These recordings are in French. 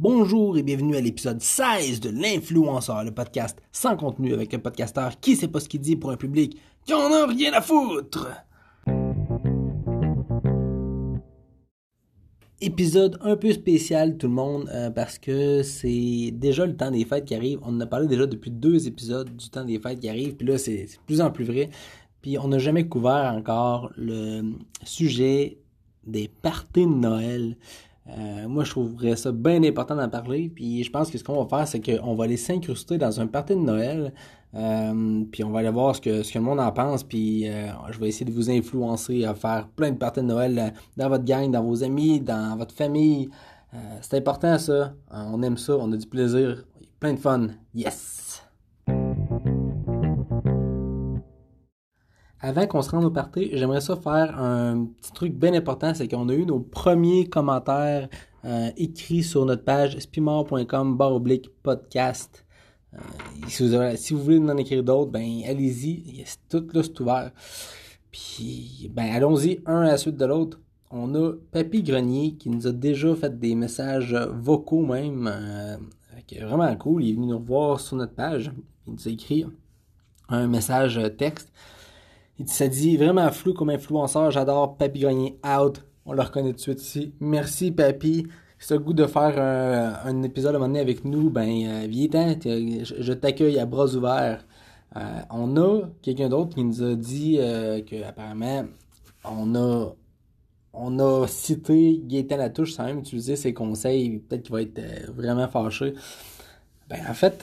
Bonjour et bienvenue à l'épisode 16 de l'influenceur, le podcast sans contenu avec un podcasteur qui sait pas ce qu'il dit pour un public qui en a rien à foutre. Épisode un peu spécial tout le monde euh, parce que c'est déjà le temps des fêtes qui arrive. On en a parlé déjà depuis deux épisodes du temps des fêtes qui arrive, puis là c'est de plus en plus vrai. Puis on n'a jamais couvert encore le sujet des parties de Noël. Euh, moi, je trouverais ça bien important d'en parler. Puis je pense que ce qu'on va faire, c'est qu'on va aller s'incruster dans un party de Noël. Euh, puis on va aller voir ce que, ce que le monde en pense. Puis euh, je vais essayer de vous influencer à faire plein de parties de Noël dans votre gang, dans vos amis, dans votre famille. c'est important ça. on aime ça. On a du plaisir. Plein de fun. Yes! Avant qu'on se rende au party, j'aimerais ça faire un petit truc bien important, c'est qu'on a eu nos premiers commentaires euh, écrits sur notre page spimor.com barre oblique podcast. Euh, si, vous voulez en écrire d'autres, ben allez-y, tout là c'est ouvert. Puis ben allons-y un à la suite de l'autre. On a Papy Grenier qui nous a déjà fait des messages vocaux même. Euh, vraiment cool. Il est venu nous revoir sur notre page. Il nous a écrit un message texte. Il ça dit vraiment flou comme influenceur. J'adore Papy Grenier out. On le reconnaît tout de suite ici. Merci Papy. Si tu goût de faire un, épisode à un moment donné avec nous, ben euh, je, t'accueille à bras ouverts. Euh, on a quelqu'un d'autre qui nous a dit euh, qu'apparemment on a on a cité Gaëtan Latouche sans même utiliser ses conseils, peut-être qu'il va être euh, vraiment fâché. Ben en fait,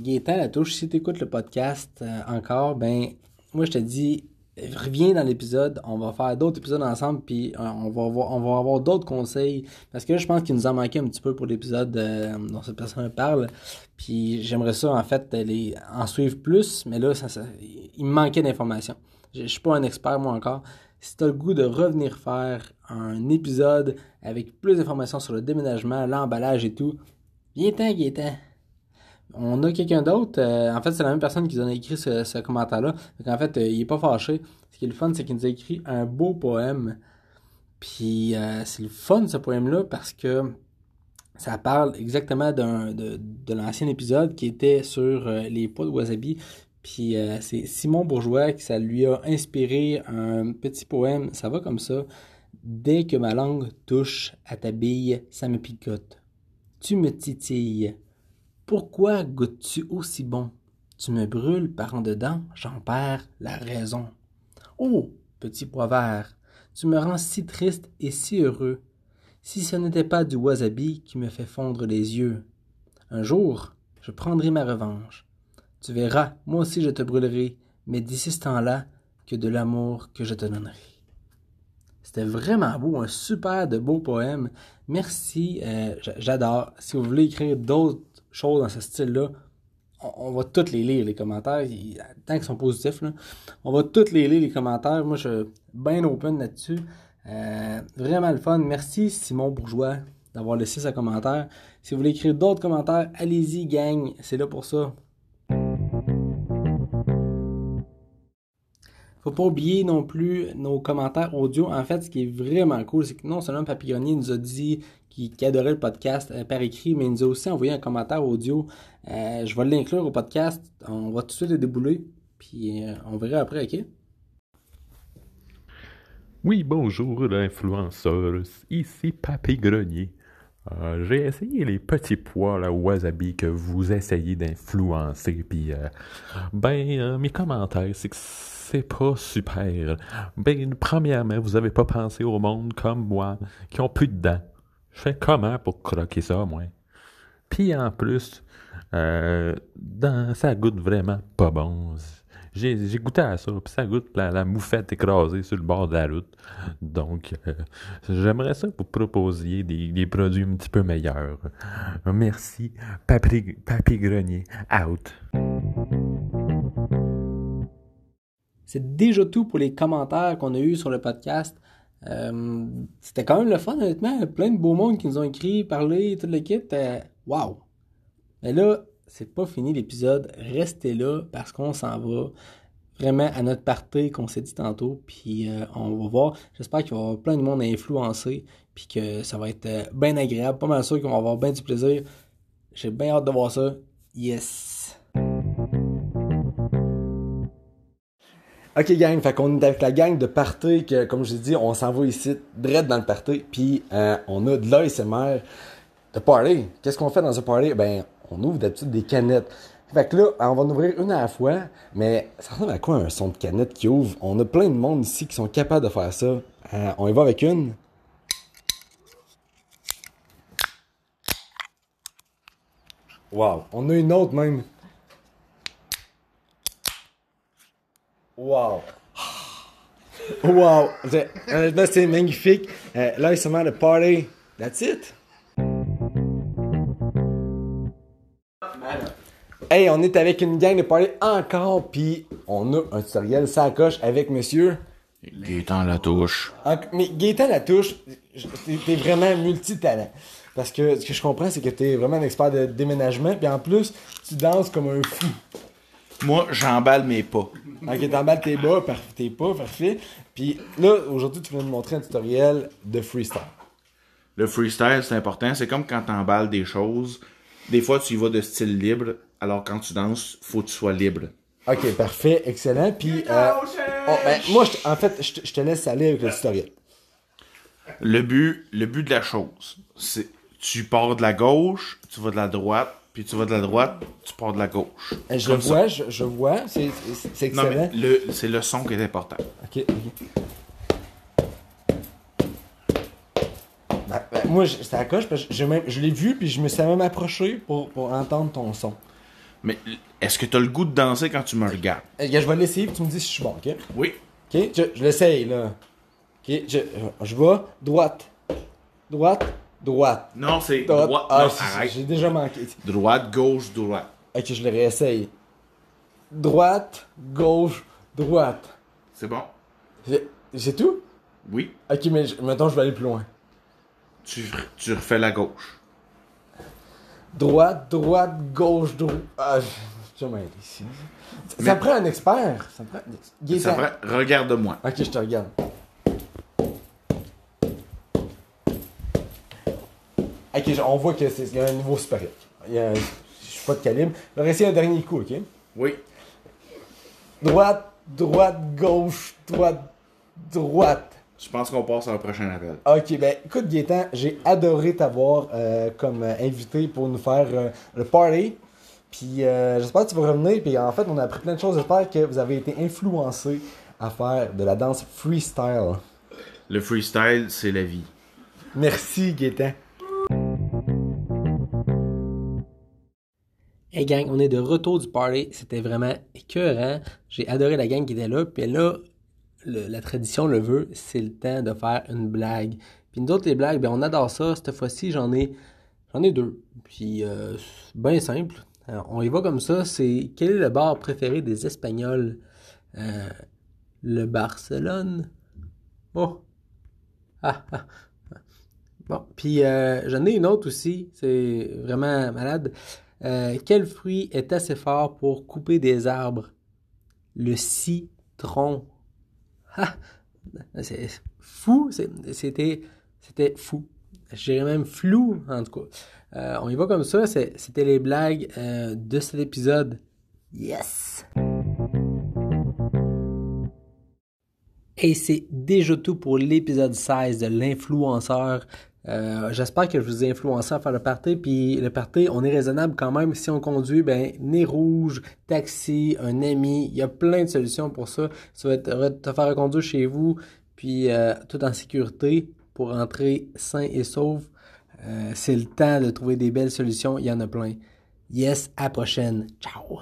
Gaëtan Latouche, si tu écoutes le podcast encore, ben moi, je te dis, reviens dans l'épisode, on va faire d'autres épisodes ensemble, puis euh, on va avoir, on va avoir d'autres conseils. Parce que là, je pense qu'il nous en manquait un petit peu pour l'épisode euh, dont cette personne parle. Puis j'aimerais ça, en fait, les, en suivre plus, mais là, ça, il me manquait d'informations. Je, je suis pas un expert, moi, encore. Si tu as le goût de revenir faire un épisode avec plus d'informations sur le déménagement, l'emballage et tout, viens-t'en, viens-t'en on a quelqu'un d'autre. Euh, en fait, c'est la même personne qui nous a écrit ce, commentaire-là. En fait, euh, il est pas fâché. Ce qui est le fun, c'est qu'il nous a écrit un beau poème. Puis euh, c'est le fun ce poème-là parce que ça parle exactement de, l'ancien épisode qui était sur les pots de wasabi. Puis c'est Simon Bourgeois qui ça lui a inspiré un petit poème. Ça va comme ça. Dès que ma langue touche à ta bille, ça me picote. Tu me titilles pourquoi goûtes-tu aussi bon? Tu me brûles par en dedans, j'en perds la raison. Oh, petit pois vert, tu me rends si triste et si heureux, si ce n'était pas du wasabi qui me fait fondre les yeux. Un jour, je prendrai ma revanche. Tu verras, moi aussi je te brûlerai, mais d'ici ce temps-là, que de l'amour que je te donnerai. C'était vraiment beau, un super de beau poème. Merci, euh, j'adore. Si vous voulez écrire d'autres choses dans ce style-là, on, va toutes les lire, les commentaires, tant qu'ils sont positifs. on va toutes les lire, les commentaires. Moi, je suis bien open là-dessus. Euh, vraiment le fun. Merci Simon Bourgeois d'avoir laissé ce commentaire. Si vous voulez écrire d'autres commentaires, allez-y, gang. C'est là pour ça. Faut pas oublier non plus nos commentaires audio. En fait, ce qui est vraiment cool, c'est que non seulement Papillonnier nous a dit qu'il adorait le podcast euh, par écrit, mais il nous a aussi envoyé un commentaire audio. Euh, je vais l'inclure au podcast. On va tout de suite le débouler. Puis euh, on verra après, ok? Oui, bonjour l'influenceur. Ici Papy Grenier. j'ai essayé les petits pois, la wasabi que vous essayez d'influencer. Puis, ben, mes commentaires, c'est que c'est pas super. Ben, premièrement, vous avez pas pensé au monde comme moi, qui ont plus de dents. Je fais comment pour croquer ça, moi? Puis en plus, euh, ça goûte vraiment pas bon. J'ai, goûté à ça, puis ça goûte la, moufette écrasée sur le bord de la route. Donc, euh, j'aimerais ça que vous proposiez des, des, produits un petit peu meilleurs. Merci. Papy, Papy Grenier, out. C'est déjà tout pour les commentaires qu'on a eus sur le podcast. Euh, c'était quand même le fun, honnêtement. Plein de beaux mondes qui nous ont écrit, parlé, toute l'équipe. Euh, wow! Mais là, c'est pas fini l'épisode. Restez là parce qu'on s'en va vraiment à notre party qu'on s'est dit tantôt. Puis euh, on va voir. J'espère qu'il va y avoir plein de monde à influencer. Puis que ça va être euh, bien agréable. Pas mal sûr qu'on va avoir bien du plaisir. J'ai bien hâte de voir ça. Yes! Ok gang, fait qu'on est avec la gang de party que comme je dit, on s'en va ici, direct dans le party, puis euh, on a de l'ASMR de party. Qu'est-ce qu'on fait dans ce party? Ben, on ouvre d'habitude des canettes. Fait que là, on va en ouvrir une à la fois, mais ça ressemble à quoi un son de canette qui ouvre? On a plein de monde ici qui sont capables de faire ça. Euh, on y va avec une. Wow. On a une autre même. Wow. Wow. C'est- Honnêtement, c'est magnifique. Euh, là, il se le party. That's it. Hey, on est avec une gang de party encore, puis on a un tutoriel ça coche avec monsieur. Gaétan la touche. En- Mais Gaëtan Latouche, t'es vraiment multitalent. Parce que ce que je comprends, c'est que t'es vraiment un expert de déménagement, puis en plus, tu danses comme un fou. Moi, j'emballe mes pas. Ok, t'emballes tes bas, par- tes pas, parfait. Puis là, aujourd'hui, tu viens nous montrer un tutoriel de freestyle. Le freestyle, c'est important. C'est comme quand t'emballes des choses. Des fois, tu y vas de style libre, alors quand tu danses, faut que tu sois libre. Ok, parfait, excellent. Puis, euh, oh, ben, moi, en fait, je te- je te laisse aller avec le tutoriel. Le but, le but de la chose, c'est tu pars de la gauche, tu vas de la droite, puis tu vas de la droite, tu pars de la gauche. Euh, Je vois, je, je vois, c'est c'est- c'est Non, excellent. mais le, c'est le son qui est important. Ok, ok. Ben, ben, moi, je- c'était à coche parce que je l'ai vu, puis je me suis même approché pour, pour entendre ton son. Mais est-ce que t'as le goût de danser quand tu me regardes? Gars, je vais l'essayer, puis tu me dis si je suis bon, ok? Oui. Ok, je, je l'essaye, là. Ok, je, je vais droite, droite, droite. Non, c'est droite. droite. Ah, non, j'ai déjà manqué. Droite, gauche, droite. Ok, je le réessaye. Droite, gauche, droite. C'est bon? C'est tout? Oui. Ok, mais maintenant je vais aller plus loin. Tu, tu refais la gauche. Droite, droite, gauche, droite. Ah, je ici. Ça, ça Mais- prend un expert. Ça prend... Ça vrai, regarde-moi. Ok, je te regarde. Ok, on voit que c'est y a un niveau supérieur. Il y a un- Je suis pas de calibre. Je vais essayer un dernier coup, ok? Oui. Droite, droite, gauche, droite, droite. Je pense qu'on passe à un prochain appel. Ok, ben écoute Gaëtan, j'ai adoré t'avoir euh, comme euh, invité pour nous faire euh, le party. Puis euh, j'espère que tu vas revenir. Puis en fait, on a appris plein de choses. J'espère que vous avez été influencé à faire de la danse freestyle. Le freestyle, c'est la vie. Merci Gaëtan. Hey gang, on est de retour du party. C'était vraiment écœurant. J'ai adoré la gang qui était là. Puis là, la tradition le veut, c'est le temps de faire une blague. Puis nous autres, les blagues, ben on adore ça. Cette fois-ci, j'en ai j'en ai deux. Puis euh, bien simple. On y va comme ça. C'est quel est le bar préféré des Espagnols? Euh, le Barcelone. Oh. Ah, ah. Bon, puis euh, j'en ai une autre aussi, c'est vraiment malade. Euh, quel fruit est assez fort pour couper des arbres? Le citron. Ah, c'est fou, c'était fou. Je dirais même flou, en tout cas. Euh, on y va comme ça, c'était les blagues euh, de cet épisode. Yes! Et c'est déjà tout pour l'épisode 16 de l'influenceur. Euh, J'espère que je vous ai influencé à faire le party. Puis le party, on est raisonnable quand même. Si on conduit, ben nez rouge, taxi, un ami. Il y a plein de solutions pour ça. Ça va te, te faire reconduire chez vous, puis euh, tout en sécurité pour rentrer sain et sauf. Euh, c'est le temps de trouver des belles solutions. Il y en a plein. Yes, à la prochaine. Ciao!